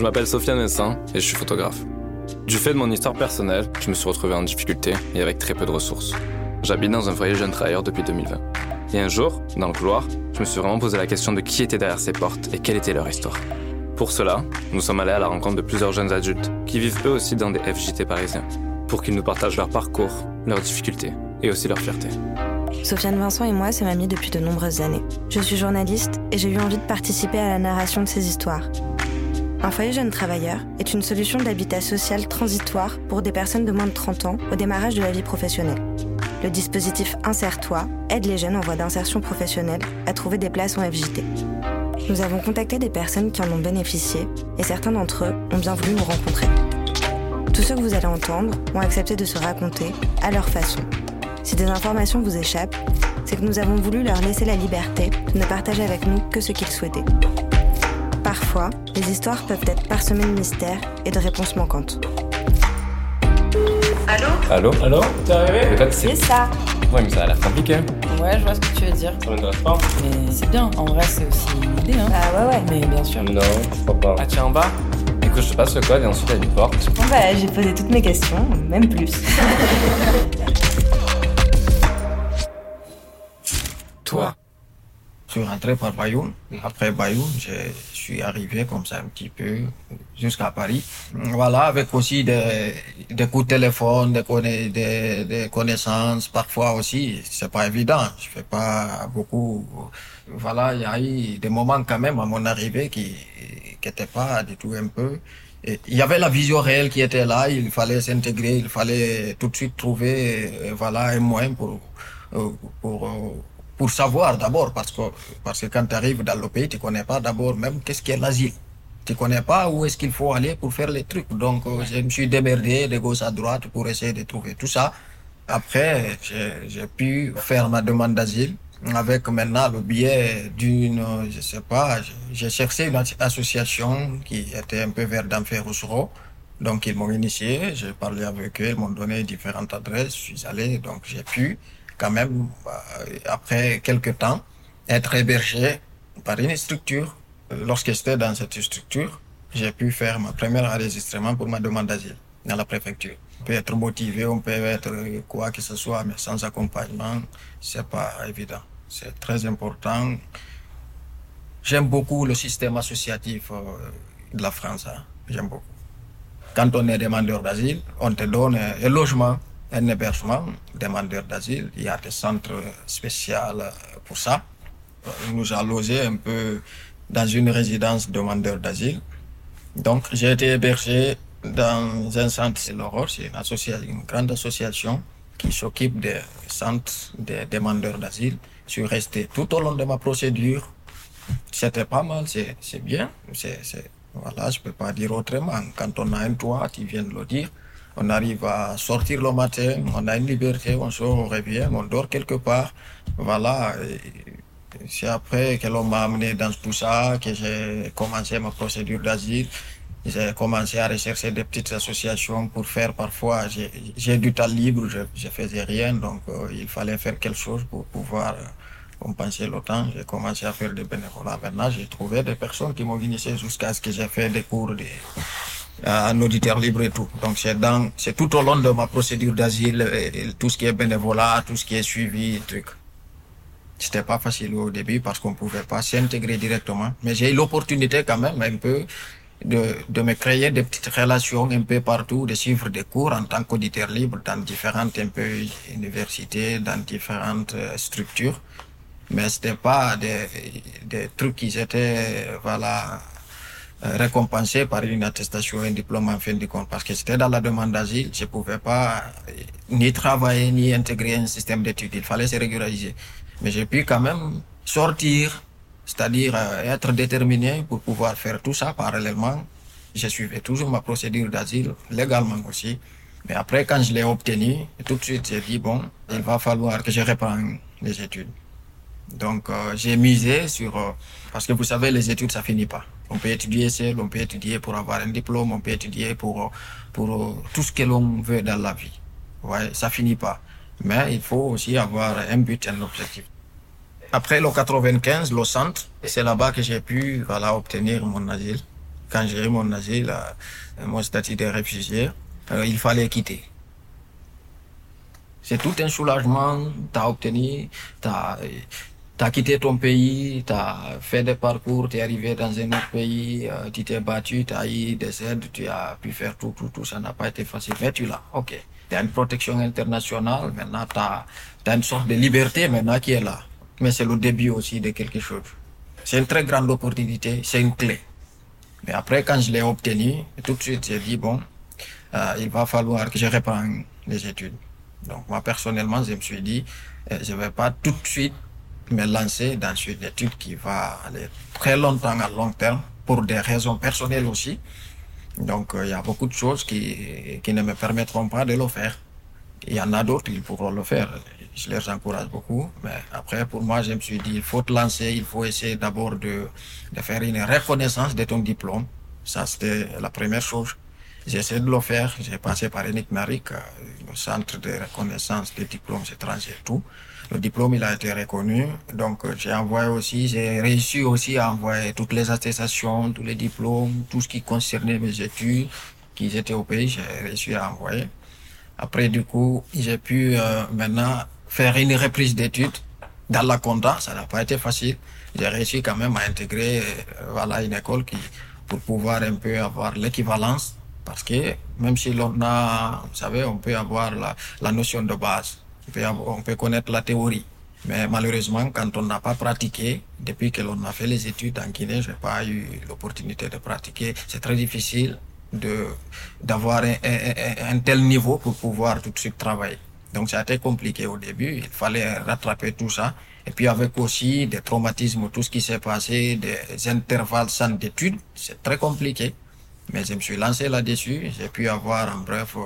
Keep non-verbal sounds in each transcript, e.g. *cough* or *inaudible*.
Je m'appelle Sofiane Messin et je suis photographe. Du fait de mon histoire personnelle, je me suis retrouvé en difficulté et avec très peu de ressources. J'habite dans un foyer jeune travailleur depuis 2020. Et un jour, dans le couloir, je me suis vraiment posé la question de qui était derrière ces portes et quelle était leur histoire. Pour cela, nous sommes allés à la rencontre de plusieurs jeunes adultes qui vivent eux aussi dans des FJT parisiens, pour qu'ils nous partagent leur parcours, leurs difficultés et aussi leur fierté. Sofiane Vincent et moi sommes amis depuis de nombreuses années. Je suis journaliste et j'ai eu envie de participer à la narration de ces histoires. Un foyer jeune travailleur est une solution d'habitat social transitoire pour des personnes de moins de 30 ans au démarrage de la vie professionnelle. Le dispositif Insère-toi aide les jeunes en voie d'insertion professionnelle à trouver des places en FJT. Nous avons contacté des personnes qui en ont bénéficié et certains d'entre eux ont bien voulu nous rencontrer. Tous ceux que vous allez entendre ont accepté de se raconter à leur façon. Si des informations vous échappent, c'est que nous avons voulu leur laisser la liberté de ne partager avec nous que ce qu'ils souhaitaient. Parfois, les histoires peuvent être parsemées de mystères et de réponses manquantes. Allô? Allô? Allô? T'es arrivé? C'est ça Ouais, mais ça a l'air compliqué. Ouais, je vois ce que tu veux dire. Ça m'intéresse pas Mais c'est bien, en vrai, c'est aussi une idée, hein. Bah ouais ouais. Mais bien sûr. Non, je crois pas. Ah, tiens, en bas Écoute, je te passe le code et ensuite il y a une porte. Bon bah j'ai posé toutes mes questions, même plus. *laughs* Je suis rentré par Bayoum. Après Bayoum, je suis arrivé comme ça un petit peu jusqu'à Paris. Voilà, avec aussi des, des coups de téléphone, des, conna- des, connaissances. Parfois aussi, c'est pas évident. Je fais pas beaucoup. Voilà, il y a eu des moments quand même à mon arrivée qui qui étaient pas du tout un peu. Il y avait la vision réelle qui était là. Il fallait s'intégrer. Il fallait tout de suite trouver, euh, voilà, un moyen pour euh, euh, pour savoir d'abord parce que parce que quand tu arrives dans le pays tu connais pas d'abord même qu'est-ce qu'est l'asile. Tu connais pas où est-ce qu'il faut aller pour faire les trucs. Donc euh, je me suis démerdé de gauche à droite pour essayer de trouver tout ça. Après j'ai pu faire ma demande d'asile avec maintenant le biais d'une je sais pas j'ai- cherché une as- association qui était un peu vers d'enfer donc ils m'ont initié, j'ai parlé avec eux, ils m'ont donné différentes adresses, je suis allé, donc j'ai pu quand même, euh, après quelques temps, être hébergé par une structure. Lorsque j'étais dans cette structure, j'ai pu faire ma première enregistrement pour ma demande d'asile dans la préfecture. On peut être motivé, on peut être quoi que ce soit, mais sans accompagnement, c'est pas évident. C'est très important. J'aime beaucoup le système associatif euh, de la France. hein. J'aime beaucoup. Quand on est demandeur d'asile, on te donne un logement, un hébergement. Demandeur d'asile, il y a des centres spéciaux pour ça. On nous a logés un peu dans une résidence demandeur d'asile. Donc, j'ai été hébergé dans un centre, c'est l'Aurore, c'est une, une grande association qui s'occupe des centres des demandeurs d'asile. Je suis resté tout au long de ma procédure. C'était pas mal, c'est bien. C'est- voilà, je peux pas dire autrement. Quand on a un toit, tu viens de le dire, on arrive à sortir le matin, on a une liberté, on on revient, on dort quelque part. Voilà. C'est après que l'on m'a amené dans tout ça que j'ai commencé ma procédure d'asile. J'ai commencé à rechercher des petites associations pour faire parfois. J'ai du temps libre, je, je faisais rien, donc euh, il fallait faire quelque chose pour pouvoir euh, compenser le temps. J'ai commencé à faire des bénévolats. Maintenant, j'ai trouvé des personnes qui m'ont initié jusqu'à ce que j'ai fait des cours de, en auditeur libre et tout. Donc c'est dans, c'est tout au long de ma procédure d'asile, et- tout ce qui est bénévolat, tout ce qui est suivi, truc. C'était pas facile au début parce qu'on pouvait pas s'intégrer directement. Mais j'ai eu l'opportunité quand même un peu de, de me créer des petites relations un peu partout, de suivre des cours en tant qu'auditeur libre dans différentes un peu universités, dans différentes euh, structures. Mais c'était pas des, des trucs qui étaient, voilà, récompensés par une attestation, un diplôme en fin de compte. Parce que c'était dans la demande d'asile, je pouvais pas euh, ni travailler, ni intégrer un système d'études. Il fallait se régulariser. Mais j'ai pu quand même sortir, c'est-à-dire euh, être déterminé pour pouvoir faire tout ça parallèlement. Je suivais toujours ma procédure d'asile, légalement aussi. Mais après, quand je l'ai obtenu, tout de suite, j'ai dit, bon, il va falloir que je reprenne les études. Donc, euh, j'ai misé sur... euh, parce que vous savez, les études, ça finit pas. On peut étudier seul, on peut étudier pour avoir un diplôme, on peut étudier pour, pour euh, tout ce que l'on veut dans la vie. Ouais, ça finit pas. Mais il faut aussi avoir un but, un objectif. Après le 95, le centre, c'est là-bas que j'ai pu voilà, obtenir mon asile. quand j'ai eu mon asile, euh, mon statut de réfugié, euh, il fallait quitter. C'est tout un soulagement, tu as obtenu, tu as, quitté ton pays, tu as fait des parcours, tu es arrivé dans un autre pays, euh, tu t'es battu, tu as eu des aides, tu as pu faire tout, tout, tout, ça n'a pas été facile, mais tu l'as, ok. Tu as une protection internationale, maintenant tu as, une sorte de liberté maintenant qui est là. Mais c'est le début aussi de quelque chose. C'est une très grande opportunité, c'est une clé. Mais après, quand je l'ai obtenu, tout de suite, j'ai dit, bon, euh, il va falloir que je reprenne les études. Donc moi, personnellement, je me suis dit, euh, je vais pas tout de suite me lancer dans une étude qui va aller très longtemps à long terme, pour des raisons personnelles aussi. Donc euh, il y a beaucoup de choses qui, qui ne me permettront pas de le faire. Il y en a d'autres qui pourront le faire je les encourage beaucoup. Mais après, pour moi, je me suis dit, il faut te lancer, il faut essayer d'abord de, de faire une reconnaissance de ton diplôme. Ça, c'était la première chose. J'ai essayé de le faire. J'ai passé par Enic Marik, euh, le centre de reconnaissance des diplômes étrangers, tout. Le diplôme, il a été reconnu. Donc, euh, j'ai envoyé aussi, j'ai réussi aussi à envoyer toutes les attestations, tous les diplômes, tout ce qui concernait mes études qui étaient au pays, j'ai réussi à envoyer. Après, du coup, j'ai pu euh, maintenant faire une reprise d'études dans la compta, ça n'a pas été facile. J'ai réussi quand même à intégrer euh, voilà une école qui pour pouvoir un peu avoir l'équivalence parce que même si l'on a, vous savez, on peut avoir la, la notion de base, on peut, on peut connaître la théorie. Mais malheureusement, quand on n'a pas pratiqué, depuis que l'on a fait les études en Guinée, j'ai pas eu l'opportunité de pratiquer. C'est très difficile de d'avoir un, tel niveau pour pouvoir tout de suite travailler. Donc ça a été compliqué au début, il fallait rattraper tout ça. Et puis avec aussi des traumatismes, tout ce qui s'est passé, des intervalles sans d'études, c'est très compliqué. Mais je me suis lancé là-dessus, j'ai pu avoir en bref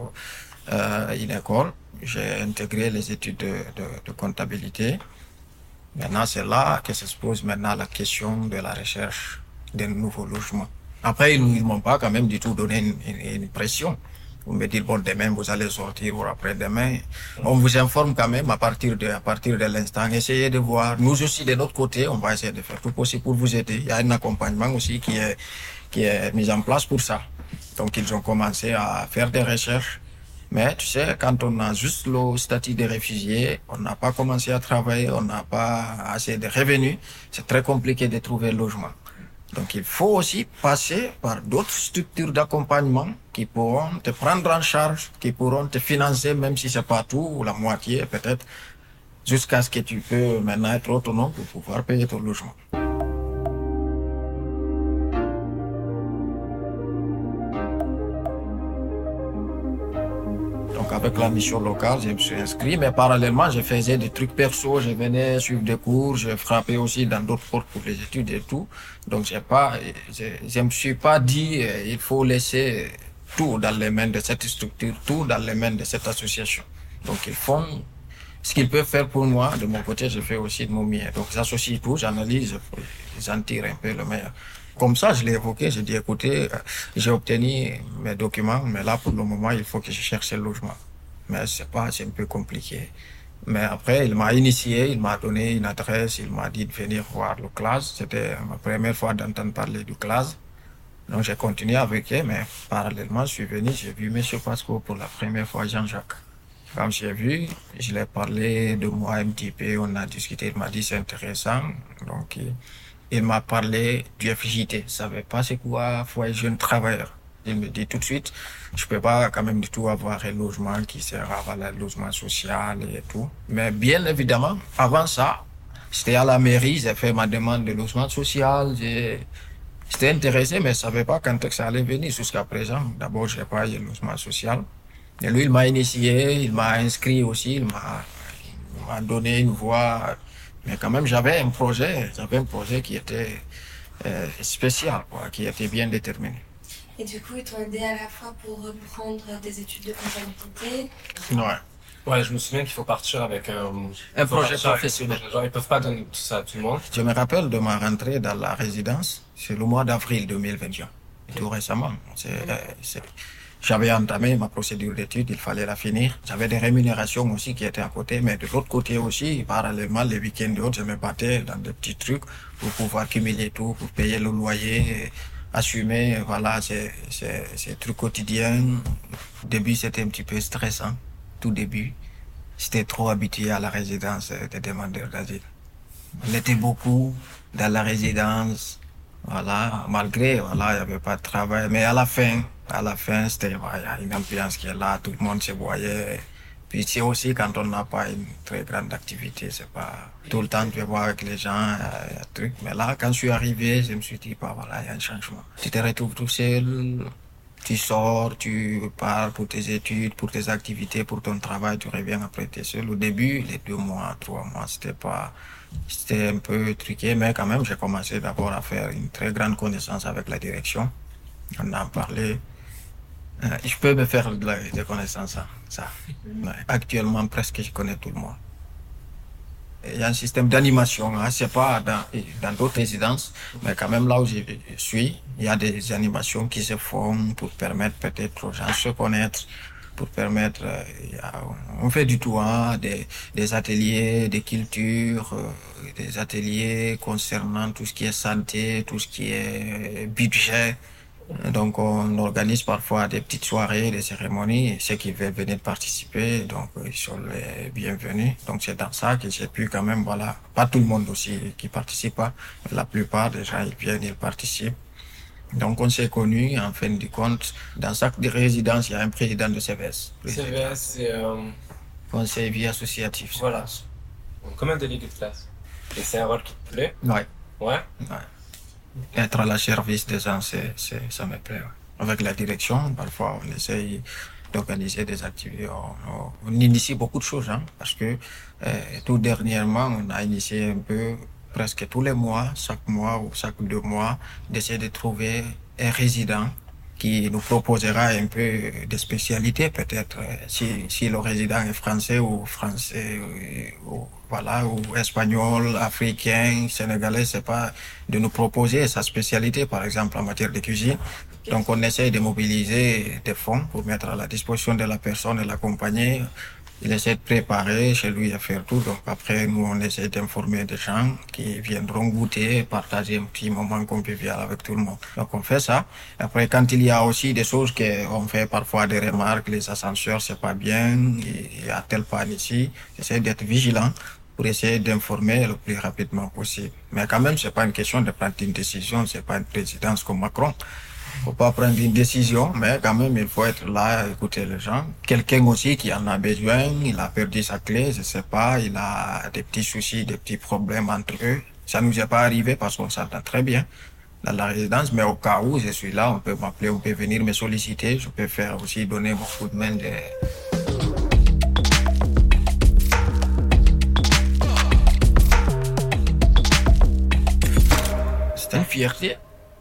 euh, une école, j'ai intégré les études de, comptabilité. Maintenant c'est là que se pose maintenant la question de la recherche d'un nouveau logement. Après, ils ne m'ont pas quand même du tout donné une, une, pression vous me dites bon demain vous allez sortir ou après demain on vous informe quand même à partir de à partir de l'instant. Essayez de voir. Nous aussi de notre côté on va essayer de faire tout possible pour vous aider. Il y a un accompagnement aussi qui est qui est mis en place pour ça. Donc ils ont commencé à faire des recherches mais tu sais quand on a juste le statut de réfugié on n'a pas commencé à travailler on n'a pas assez de revenus c'est très compliqué de trouver le logement donc il faut aussi passer par d'autres structures d'accompagnement qui pourront te prendre en charge, qui pourront te financer, même si c'est pas tout, ou la moitié peut-être, jusqu'à ce que tu peux maintenant être autonome pour pouvoir payer ton logement. Avec la mission locale, je me suis inscrit, mais parallèlement, je faisais des trucs perso, je venais suivre des cours, je frappais aussi dans d'autres portes pour les études et tout. Donc j'ai pas, je, je me suis pas dit, euh, il faut laisser tout dans les mains de cette structure, tout dans les mains de cette association. Donc ils font ce qu'ils peuvent faire pour moi. De mon côté, je fais aussi de mon mieux. Donc j'associe tout, j'analyse, j'en tire un peu le meilleur. Comme ça, je l'ai évoqué, j'ai dit, écoutez, j'ai obtenu mes documents, mais là, pour le moment, il faut que je cherche le logement. Mais c'est pas, c'est un peu compliqué. Mais après, il m'a initié, il m'a donné une adresse, il m'a dit de venir voir le classe. C'était ma première fois d'entendre parler du classe. Donc j'ai continué avec eux, mais parallèlement, je suis venu, j'ai vu M. Pasco pour la première fois, Jean-Jacques. Quand j'ai vu, je l'ai parlé de moi un petit peu, on a discuté, il m'a dit c'est intéressant. Donc il m'a parlé du FJT. Je savais pas c'est quoi foyer jeune travailleur. Il me dit tout de suite, je peux pas quand même du tout avoir un logement qui sera à le logement social et tout. Mais bien évidemment, avant ça, j'étais à la mairie, j'ai fait ma demande de logement social, J'étais intéressé, mais je savais pas quand ça allait venir jusqu'à présent. D'abord, j'ai pas eu le logement social. Et lui, il m'a initié, il m'a inscrit aussi, il m'a donné une voie mais quand même, j'avais un projet, j'avais un projet qui était euh, spécial, quoi, qui était bien déterminé. Et du coup, ils t'ont aidé à la fois pour reprendre des études de comptabilité Ouais. Ouais, je me souviens qu'il faut partir avec euh, un projet professionnel. Avec, genre, ils peuvent pas donner tout ça à tout le monde. Je me rappelle de ma rentrée dans la résidence, c'est le mois d'avril 2021, tout récemment. C'est, euh, j'avais entamé ma procédure d'études, il fallait la finir. J'avais des rémunérations aussi qui étaient à côté, mais de l'autre côté aussi, parallèlement, les week-ends et autres, je me battais dans des petits trucs pour pouvoir cumuler tout, pour payer le loyer, assumer voilà ces, ces, ces trucs. Au début, c'était un petit peu stressant, tout début. J'étais trop habitué à la résidence des demandeurs d'asile. On était beaucoup dans la résidence, voilà, malgré, voilà, il n'y avait pas de travail. Mais à la fin, à la fin, c'était, voilà, il y a une ambiance qui est là, tout le monde se voyait. C'est aussi quand on n'a pas une très grande activité, c'est pas tout le temps tu vas voir avec les gens, un truc. Mais là, quand je suis arrivé, je me suis dit, bah voilà, il y a un changement. Tu te retrouves tout seul, tu sors, tu pars pour tes études, pour tes activités, pour ton travail, tu reviens après t'es seul. Au début, les deux mois, trois mois, c'était pas, c'était un peu truqué, mais quand même, j'ai commencé d'abord à faire une très grande connaissance avec la direction. On en parlait. Je peux me faire de la de connaissances, ça. ça. Actuellement, presque, je connais tout le monde. Il y a un système d'animation, hein. c'est pas dans d'autres résidences, mais quand même là où je suis, il y a des animations qui se font pour permettre peut-être aux gens de se connaître, pour permettre, euh, on fait du tout, hein, des, des ateliers, des cultures, euh, des ateliers concernant tout ce qui est santé, tout ce qui est budget. Donc on organise parfois des petites soirées, des cérémonies, ceux qui veulent venir participer, donc ils sont les bienvenus. Donc c'est dans ça que j'ai pu quand même, voilà, pas tout le monde aussi qui participe, hein, mais la plupart des gens ils viennent, ils participent. Donc on s'est connus, en fin de compte, dans chaque résidence, il y a un président de CVS. président. CVS, c'est euh, Conseil vie associatif. voilà, comme un délégué de classe. Et c'est un rôle qui te plaît? Ouais? Ouais. Être à la service des gens, c'est, ça me plaît. Avec la direction, parfois, on essaye d'organiser des activités. On, on- on initie beaucoup de choses, hein, parce que euh, tout dernièrement, on a initié un peu, presque tous les mois, chaque mois ou chaque deux mois, d'essayer de trouver un résident qui nous proposera un peu de spécialités, peut-être euh, si, si le résident est français ou français euh, ou, voilà ou espagnol, africain, sénégalais, c'est pas de nous proposer sa spécialité, par exemple en matière de cuisine. Donc on essaie de mobiliser des fonds pour mettre à la disposition de la personne et l'accompagner. Il essaie de préparer chez lui à faire tout. Donc après, nous, on essaie d'informer des gens qui viendront goûter, partager un petit moment convivial avec tout le monde. Donc on fait ça. Après, quand il y a aussi des choses qu'on fait parfois des remarques, les ascenseurs, c'est pas bien, il y a tel panne ici, j'essaie d'être vigilant pour essayer d'informer le plus rapidement possible. Mais quand même, c'est pas une question de prendre une décision, c'est pas une présidence comme Macron. Faut pas prendre une décision, mais quand même, il faut être là, écouter les gens. Quelqu'un aussi qui en a besoin, il a perdu sa clé, je sais pas, il a des petits soucis, des petits problèmes entre eux. Ça nous est pas arrivé parce qu'on s'entend très bien dans la résidence, mais au cas où je suis là, on peut m'appeler, on peut venir me solliciter, je peux faire aussi donner mon coup de main C'est une fierté.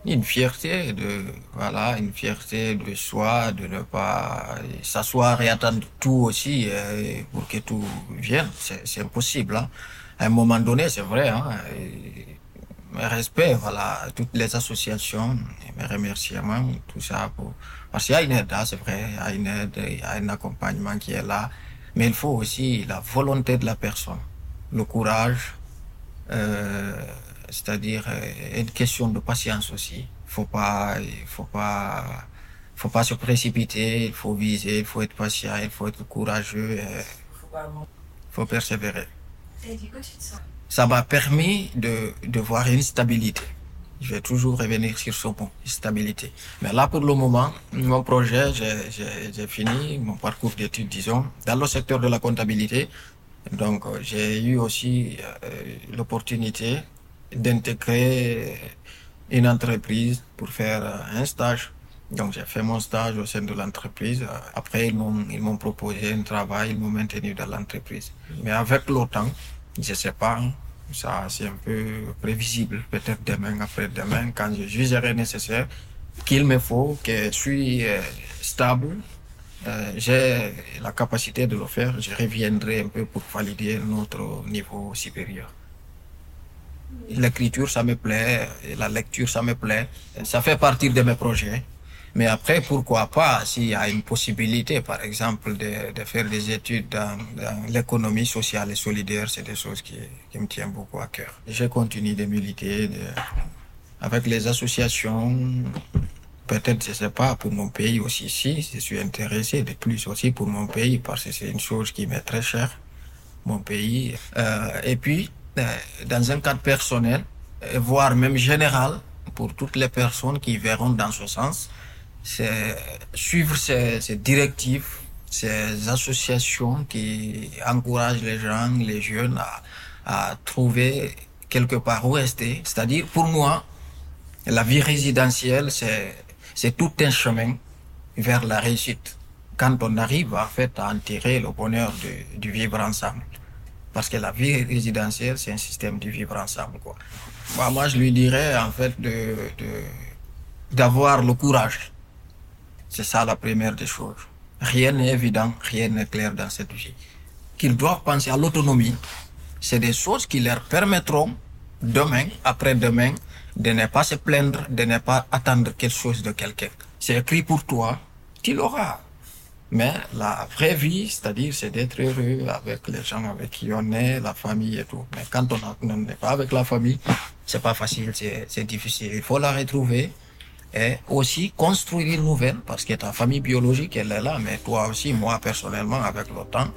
Une fierté de, voilà, une fierté de soi, de ne pas s'asseoir et attendre tout aussi euh, pour que tout vienne. C'est impossible. Hein. À un moment donné, c'est vrai. Hein, mes respects, voilà, toutes les associations, mes remerciements, tout ça. Pour... Parce qu'il y a une aide, hein, c'est vrai, il y a une aide, il y a un accompagnement qui est là. Mais il faut aussi la volonté de la personne, le courage, euh, c'est-à-dire euh, une question de patience aussi. Faut pas, il faut pas, faut pas se précipiter. Il faut viser, il faut être patient, il faut être courageux, il faut persévérer. Ça m'a permis de, de voir une stabilité. Je vais toujours revenir sur ce mot, stabilité. Mais là, pour le moment, mon projet, j'ai- fini mon parcours d'études, disons, dans le secteur de la comptabilité. Donc, euh, j'ai eu aussi euh, l'opportunité d'intégrer une entreprise pour faire un stage. Donc, j'ai fait mon stage au sein de l'entreprise. Après, ils m'ont, ils m'ont proposé un travail, ils m'ont maintenu dans l'entreprise. Mais avec le temps, je sais pas, ça, c'est un peu prévisible. Peut-être demain, après-demain, quand je jugerai nécessaire qu'il me faut, que je suis euh, stable, euh, j'ai la capacité de le faire, je reviendrai un peu pour valider notre niveau supérieur. L'écriture, ça me plaît, et la lecture, ça me plaît. Ça fait partie de mes projets. Mais après, pourquoi pas, s'il y a une possibilité, par exemple, de, de faire des études dans, dans l'économie sociale et solidaire, c'est des choses qui, qui me tiennent beaucoup à cœur. Je continue de militer de- avec les associations, peut-être, je sais pas, pour mon pays aussi, si, je suis intéressé de plus aussi pour mon pays parce que c'est une chose qui m'est très chère, mon pays. Euh, et puis, dans un cadre personnel, euh, voire même général, pour toutes les personnes qui verront dans ce sens, c'est suivre ces, ces directives, ces associations qui encouragent les gens, les jeunes à, à trouver quelque part où rester. C'est-à-dire, pour moi, la vie résidentielle, c'est, tout un chemin vers la réussite. Quand on arrive, en fait, à enterrer le bonheur de, du vivre ensemble. Parce que la vie résidentielle, c'est un système de vivre ensemble, quoi. Moi, je lui dirais, en fait, de, d'avoir le courage. C'est ça la première des choses. Rien n'est évident, rien n'est clair dans cette vie. Qu'ils doivent penser à l'autonomie. C'est des choses qui leur permettront, demain, après-demain, de ne pas se plaindre, de ne pas attendre quelque chose de quelqu'un. C'est écrit pour toi, tu l'auras. Mais la vraie vie, c'est-à-dire, c'est d'être heureux avec les gens avec qui on est, la famille et tout. Mais quand on n'est pas avec la famille, c'est pas facile, c'est, difficile. Il faut la retrouver et aussi construire une nouvelle parce que ta famille biologique, elle est là, mais toi aussi, moi personnellement, avec le temps,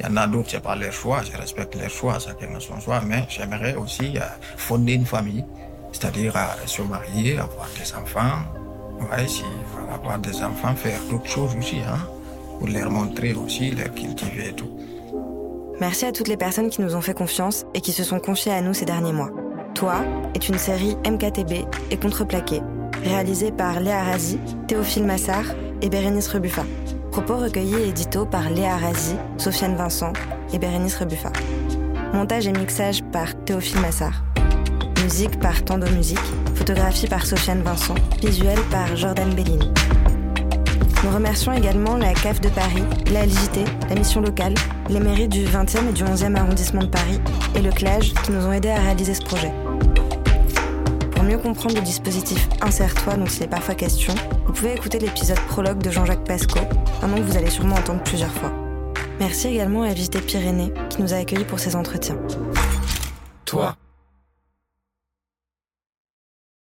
il y en a d'autres, c'est pas leur choix, je respecte leur choix, chacun a son choix, mais j'aimerais aussi euh, fonder une famille, c'est-à-dire euh, se marier, avoir des enfants, ouais, si, avoir des enfants, faire d'autres choses aussi, hein, pour leur montrer aussi, cultiver et tout. Merci à toutes les personnes qui nous ont fait confiance et qui se sont confiées à nous ces derniers mois. Toi est une série MKTB et Contreplaqué, réalisée par Léa Razi, Théophile Massard et Bérénice Rebuffa. Propos recueillis et édito par Léa Razi, Sofiane Vincent et Bérénice Rebuffa. Montage et mixage par Théophile Massard. Musique par Tando Musique. Photographie par Sofiane Vincent. Visuel par Jordan Bellini. Nous remercions également la CAF de Paris, la LJT, la mission locale, les mairies du 20e et du 11e arrondissement de Paris et le CLAGE qui nous ont aidés à réaliser ce projet. Pour mieux comprendre le dispositif Insère-toi dont il est parfois question, vous pouvez écouter l'épisode prologue de Jean-Jacques Pasco, un nom que vous allez sûrement entendre plusieurs fois. Merci également à LJT Pyrénées qui nous a accueillis pour ces entretiens. Toi,